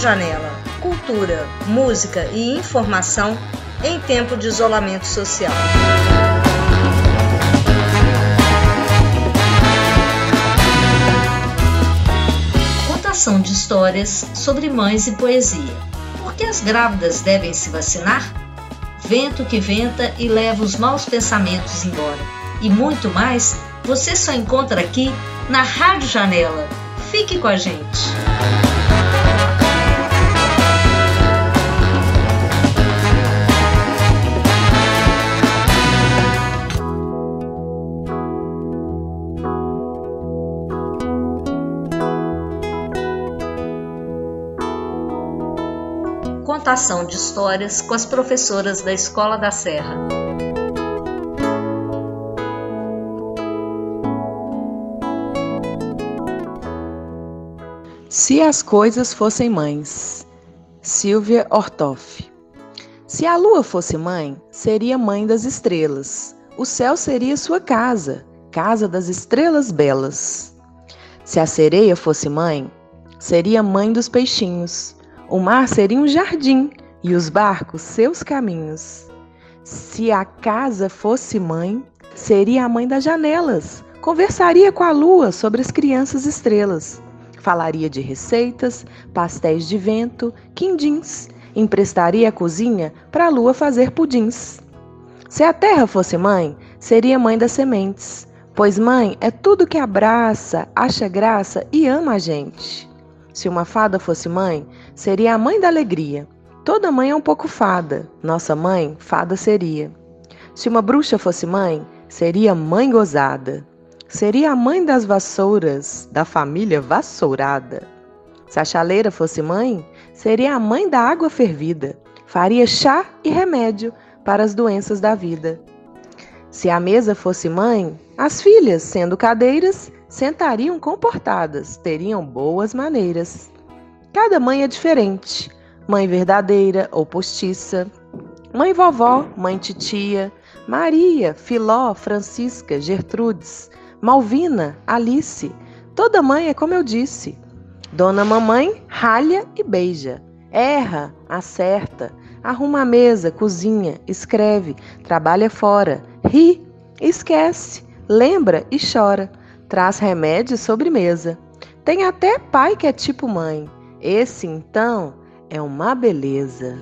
Janela. Cultura, música e informação em tempo de isolamento social. Contação de histórias sobre mães e poesia. Por que as grávidas devem se vacinar? Vento que venta e leva os maus pensamentos embora. E muito mais você só encontra aqui na Rádio Janela. Fique com a gente. Contação de histórias com as professoras da Escola da Serra. Se as coisas fossem mães. Silvia Ortoff. Se a lua fosse mãe, seria mãe das estrelas. O céu seria sua casa, casa das estrelas belas. Se a sereia fosse mãe, seria mãe dos peixinhos. O mar seria um jardim e os barcos seus caminhos. Se a casa fosse mãe, seria a mãe das janelas. Conversaria com a lua sobre as crianças estrelas. Falaria de receitas, pastéis de vento, quindins. Emprestaria a cozinha para a lua fazer pudins. Se a terra fosse mãe, seria mãe das sementes. Pois mãe é tudo que abraça, acha graça e ama a gente. Se uma fada fosse mãe, seria a mãe da alegria. Toda mãe é um pouco fada, nossa mãe, fada seria. Se uma bruxa fosse mãe, seria mãe gozada. Seria a mãe das vassouras, da família vassourada. Se a chaleira fosse mãe, seria a mãe da água fervida. Faria chá e remédio para as doenças da vida. Se a mesa fosse mãe, as filhas, sendo cadeiras, sentariam comportadas, teriam boas maneiras. Cada mãe é diferente: mãe verdadeira ou postiça, mãe vovó, mãe titia, Maria, Filó, Francisca, Gertrudes, Malvina, Alice. Toda mãe é como eu disse. Dona Mamãe ralha e beija, erra, acerta, arruma a mesa, cozinha, escreve, trabalha fora, ri, esquece, lembra e chora, traz remédio e sobremesa. Tem até pai que é tipo mãe. Esse então é uma beleza.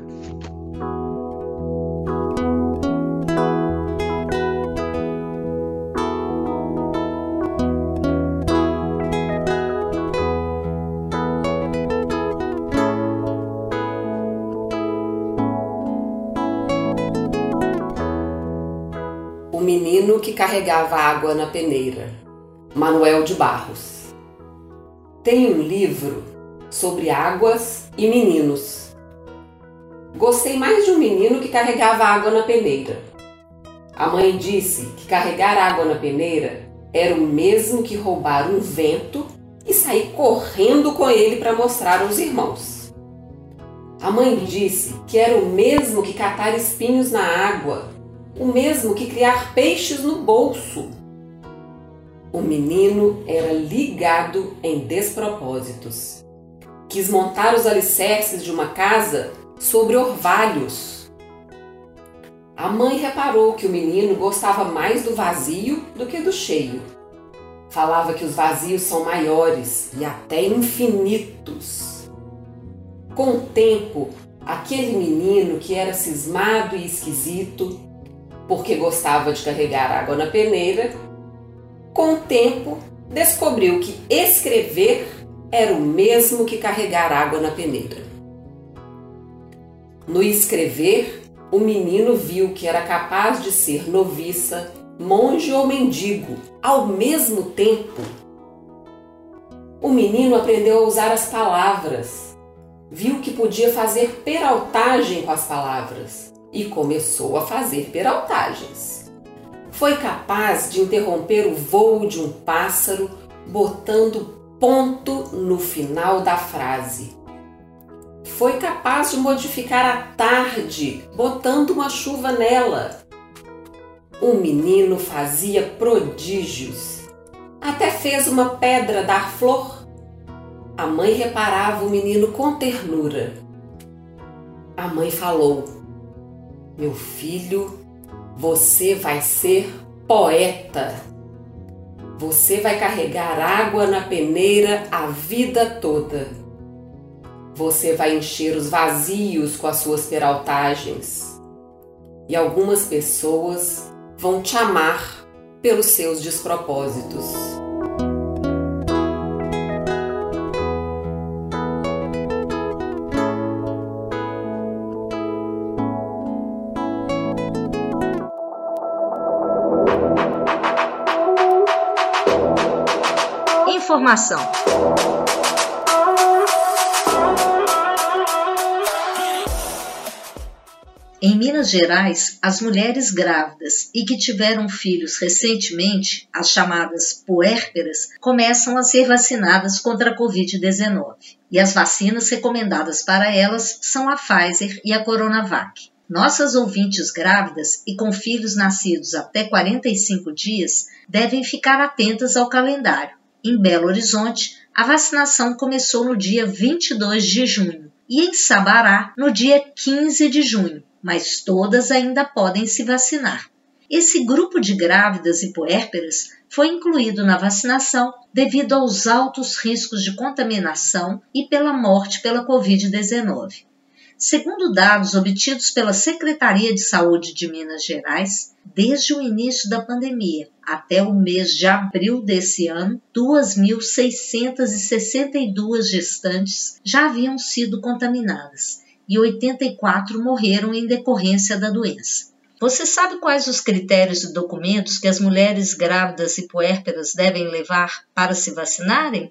menino que carregava água na peneira, Manuel de Barros. Tem um livro sobre águas e meninos. Gostei mais de um menino que carregava água na peneira. A mãe disse que carregar água na peneira era o mesmo que roubar um vento e sair correndo com ele para mostrar aos irmãos. A mãe disse que era o mesmo que catar espinhos na água o mesmo que criar peixes no bolso. O menino era ligado em despropósitos. Quis montar os alicerces de uma casa sobre orvalhos. A mãe reparou que o menino gostava mais do vazio do que do cheio. Falava que os vazios são maiores e até infinitos. Com o tempo, aquele menino que era cismado e esquisito porque gostava de carregar água na peneira, com o tempo descobriu que escrever era o mesmo que carregar água na peneira. No escrever, o menino viu que era capaz de ser noviça, monge ou mendigo ao mesmo tempo. O menino aprendeu a usar as palavras, viu que podia fazer peraltagem com as palavras e começou a fazer peraltagens. Foi capaz de interromper o voo de um pássaro botando ponto no final da frase. Foi capaz de modificar a tarde botando uma chuva nela. O menino fazia prodígios. Até fez uma pedra dar flor. A mãe reparava o menino com ternura. A mãe falou: Meu filho, você vai ser poeta. Você vai carregar água na peneira a vida toda. Você vai encher os vazios com as suas peraltagens. E algumas pessoas vão te amar pelos seus despropósitos. Informação. Em Minas Gerais, as mulheres grávidas e que tiveram filhos recentemente, as chamadas puérperas, começam a ser vacinadas contra a Covid-19. E as vacinas recomendadas para elas são a Pfizer e a Coronavac. Nossas ouvintes grávidas e com filhos nascidos até 45 dias devem ficar atentas ao calendário em Belo Horizonte, a vacinação começou no dia 22 de junho e em Sabará no dia 15 de junho, mas todas ainda podem se vacinar. Esse grupo de grávidas e puérperas foi incluído na vacinação devido aos altos riscos de contaminação e pela morte pela Covid-19. Segundo dados obtidos pela Secretaria de Saúde de Minas Gerais, desde o início da pandemia até o mês de abril desse ano, 2.662 gestantes já haviam sido contaminadas e 84 morreram em decorrência da doença. Você sabe quais os critérios e documentos que as mulheres grávidas e puérperas devem levar para se vacinarem?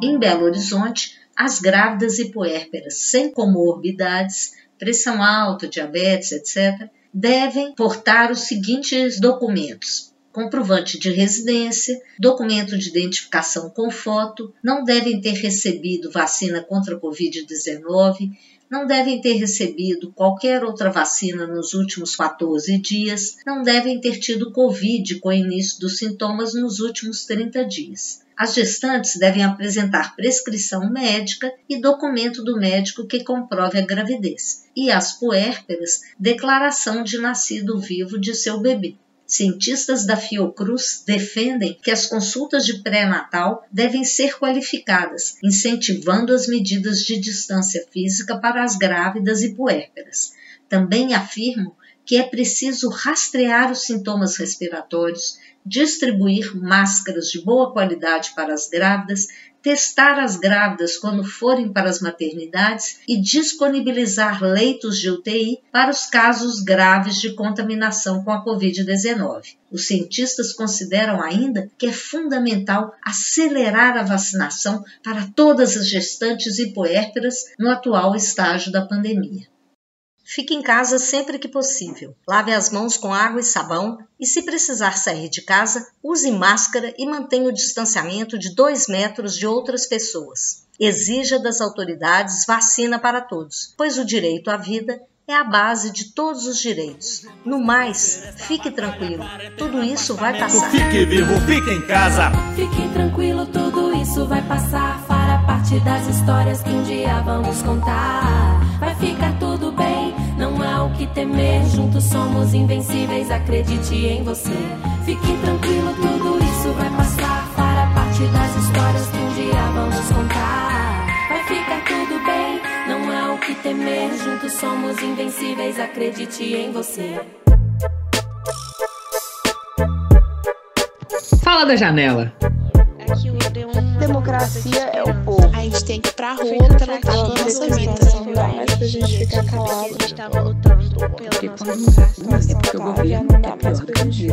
Em Belo Horizonte, as grávidas e puérperas sem comorbidades, pressão alta, diabetes, etc., devem portar os seguintes documentos: comprovante de residência, documento de identificação com foto, não devem ter recebido vacina contra a Covid-19, não devem ter recebido qualquer outra vacina nos últimos 14 dias, não devem ter tido Covid com início dos sintomas nos últimos 30 dias. As gestantes devem apresentar prescrição médica e documento do médico que comprove a gravidez, e as puérperas, declaração de nascido vivo de seu bebê. Cientistas da Fiocruz defendem que as consultas de pré-natal devem ser qualificadas, incentivando as medidas de distância física para as grávidas e puérperas. Também afirmam que é preciso rastrear os sintomas respiratórios, distribuir máscaras de boa qualidade para as grávidas, testar as grávidas quando forem para as maternidades e disponibilizar leitos de UTI para os casos graves de contaminação com a Covid-19. Os cientistas consideram ainda que é fundamental acelerar a vacinação para todas as gestantes e puérperas no atual estágio da pandemia. Fique em casa sempre que possível. Lave as mãos com água e sabão e, se precisar sair de casa, use máscara e mantenha o distanciamento de 2 metros de outras pessoas. Exija das autoridades vacina para todos, pois o direito à vida é a base de todos os direitos. No mais, fique tranquilo, tudo isso vai passar. Fique vivo, fique em casa. Fique tranquilo, tudo isso vai passar. Fará parte das histórias que um dia vamos contar. Temer, juntos somos invencíveis, acredite em você. Fique tranquilo, tudo isso vai passar. Fará parte das histórias que um dia vamos contar. Vai ficar tudo bem, não há o que temer, juntos somos invencíveis, acredite em você. Fala da janela. Democracia é o povo. A gente tem que ir pra rua pra lutar pela nossa vida. Mas pra gente ficar calado. A gente estava lutando pela nossa É porque o governo é pior que a gente.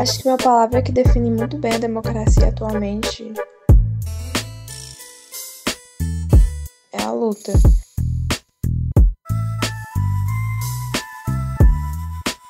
Acho que uma palavra que define muito bem a democracia atualmente é a luta.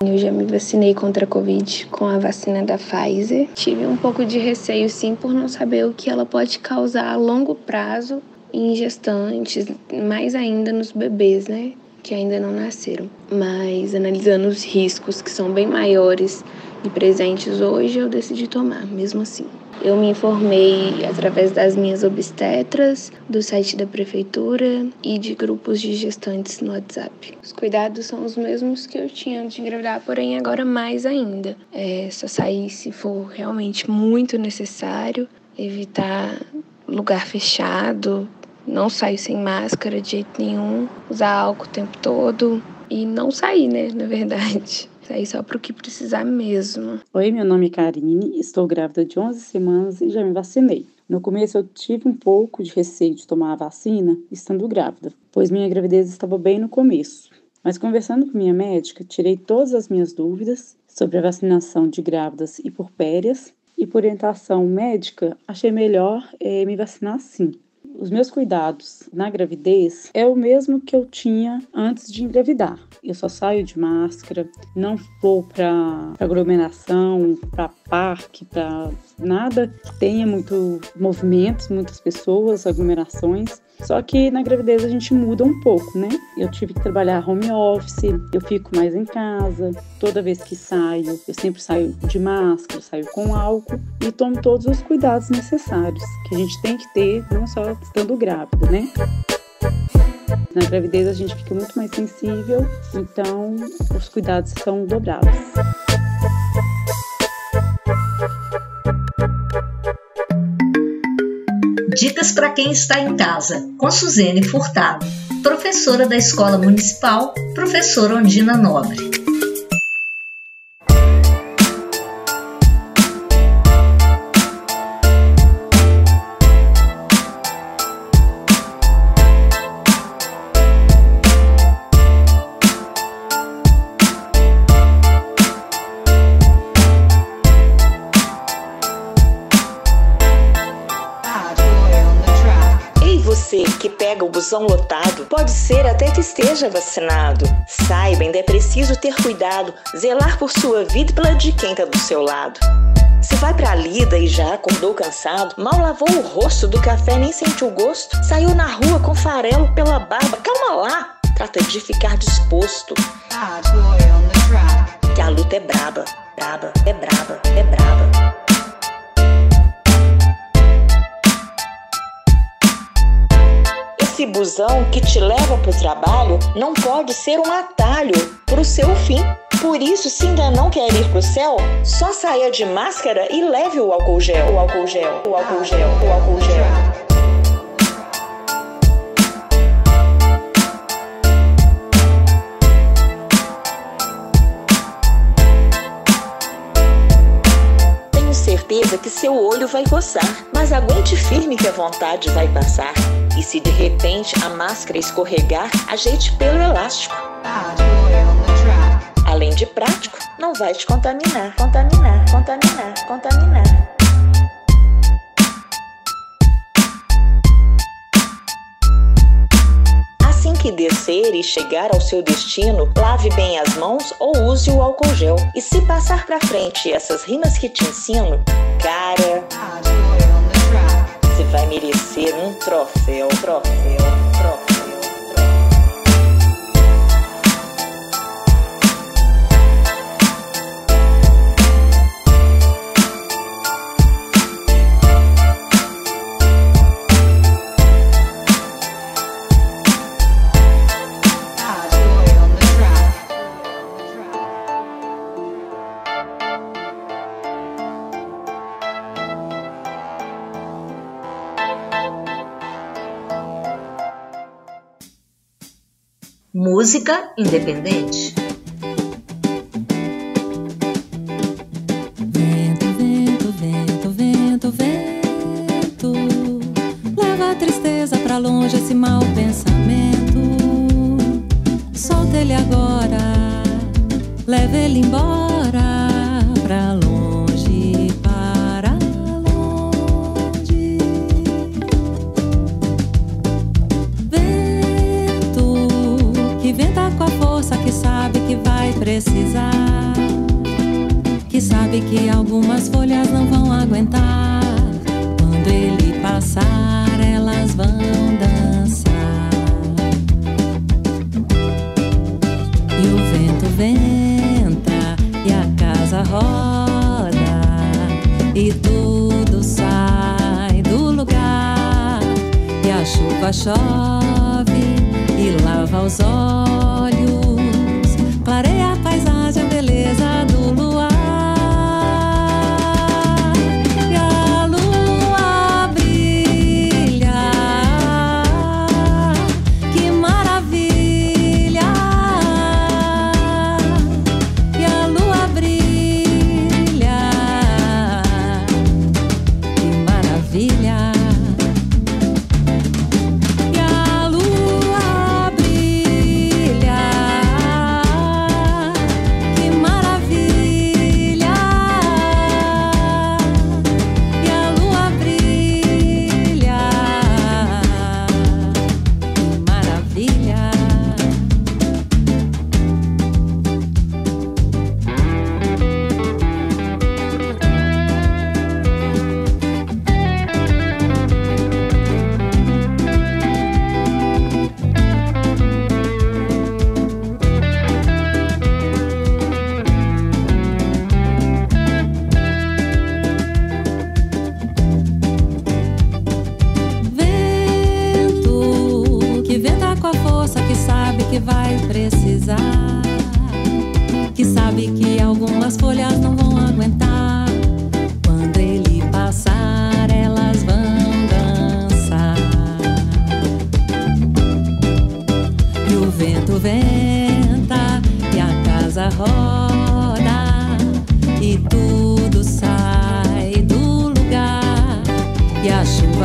Eu já me vacinei contra a Covid com a vacina da Pfizer. Tive um pouco de receio, sim, por não saber o que ela pode causar a longo prazo em gestantes, mais ainda nos bebês, né? Que ainda não nasceram. Mas analisando os riscos, que são bem maiores de presentes hoje, eu decidi tomar, mesmo assim. Eu me informei através das minhas obstetras, do site da prefeitura e de grupos de gestantes no WhatsApp. Os cuidados são os mesmos que eu tinha antes de engravidar, porém agora mais ainda. É só sair se for realmente muito necessário, evitar lugar fechado, não sair sem máscara de jeito nenhum, usar álcool o tempo todo e não sair, né, na verdade. Sair só para o que precisar mesmo. Oi, meu nome é Karine, estou grávida de 11 semanas e já me vacinei. No começo eu tive um pouco de receio de tomar a vacina estando grávida, pois minha gravidez estava bem no começo. Mas conversando com minha médica, tirei todas as minhas dúvidas sobre a vacinação de grávidas e porpérias e por orientação médica achei melhor é, me vacinar sim. Os meus cuidados na gravidez é o mesmo que eu tinha antes de engravidar. Eu só saio de máscara, não vou para aglomeração, para parque, para nada que tenha muito movimentos, muitas pessoas, aglomerações. Só que na gravidez a gente muda um pouco, né? Eu tive que trabalhar home office, eu fico mais em casa. Toda vez que saio, eu sempre saio de máscara, saio com álcool e tomo todos os cuidados necessários que a gente tem que ter, não só estando grávida, né? Na gravidez a gente fica muito mais sensível, então os cuidados são dobrados. Dicas para quem está em casa, com Suzene Furtado, professora da Escola Municipal, professora Ondina Nobre. Busão lotado, pode ser até que esteja vacinado. Saiba, ainda é preciso ter cuidado, zelar por sua vida e pela de quem está do seu lado. Se vai pra lida e já acordou cansado, mal lavou o rosto do café, nem sentiu o gosto, saiu na rua com farelo pela barba, calma lá, trata de ficar disposto. Que a luta é braba, braba, é braba, é braba. Busão que te leva para o trabalho não pode ser um atalho para o seu fim. Por isso, se ainda não quer ir para o céu, só saia de máscara e leve o álcool gel, o álcool gel, o álcool gel, o álcool gel. certeza que seu olho vai coçar, mas aguente firme que a vontade vai passar. E se de repente a máscara escorregar, ajeite pelo elástico. Além de prático, não vai te contaminar, contaminar, contaminar, contaminar. Assim que descer e chegar ao seu destino, lave bem as mãos ou use o álcool gel. E se passar pra frente essas rimas que te ensino, cara vai merecer um troféu, troféu. Música independente. Vento, vento, vento, vento, vento. Leva a tristeza pra longe esse mau pensamento. Solta ele agora, leva ele embora que vai precisar. Que sabe que algumas folhas não vão aguentar. Quando ele passar, elas vão dançar. E o vento venta, e a casa roda, e tudo sai do lugar. E a chuva chove, e lava os olhos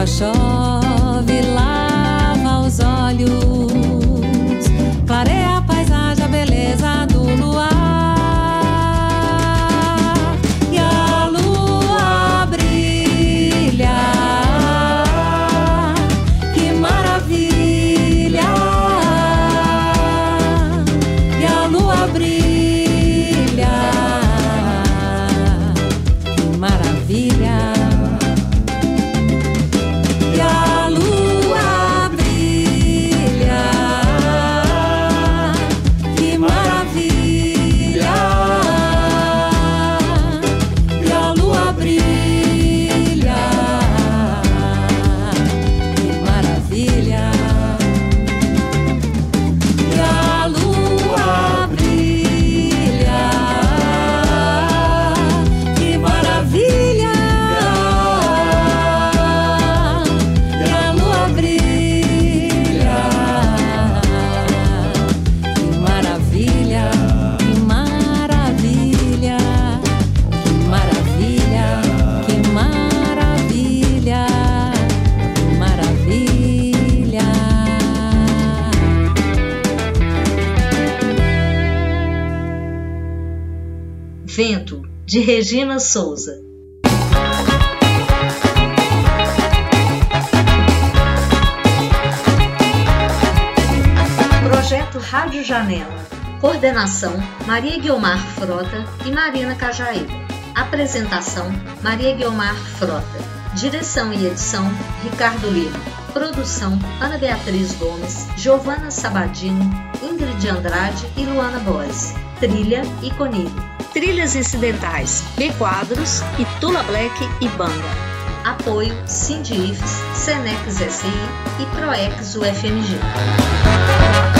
手。de Regina Souza. Projeto Rádio Janela. Coordenação: Maria Guiomar Frota e Marina Cajaíba. Apresentação: Maria Guiomar Frota. Direção e edição: Ricardo Lima. Produção: Ana Beatriz Gomes, Giovana Sabadini, Ingrid Andrade e Luana Boas. Trilha: Iconilho. Trilhas Incidentais, B Quadros, e Tula Black e Banga. Apoio Sindifes, Senex SI e Proex UFMG.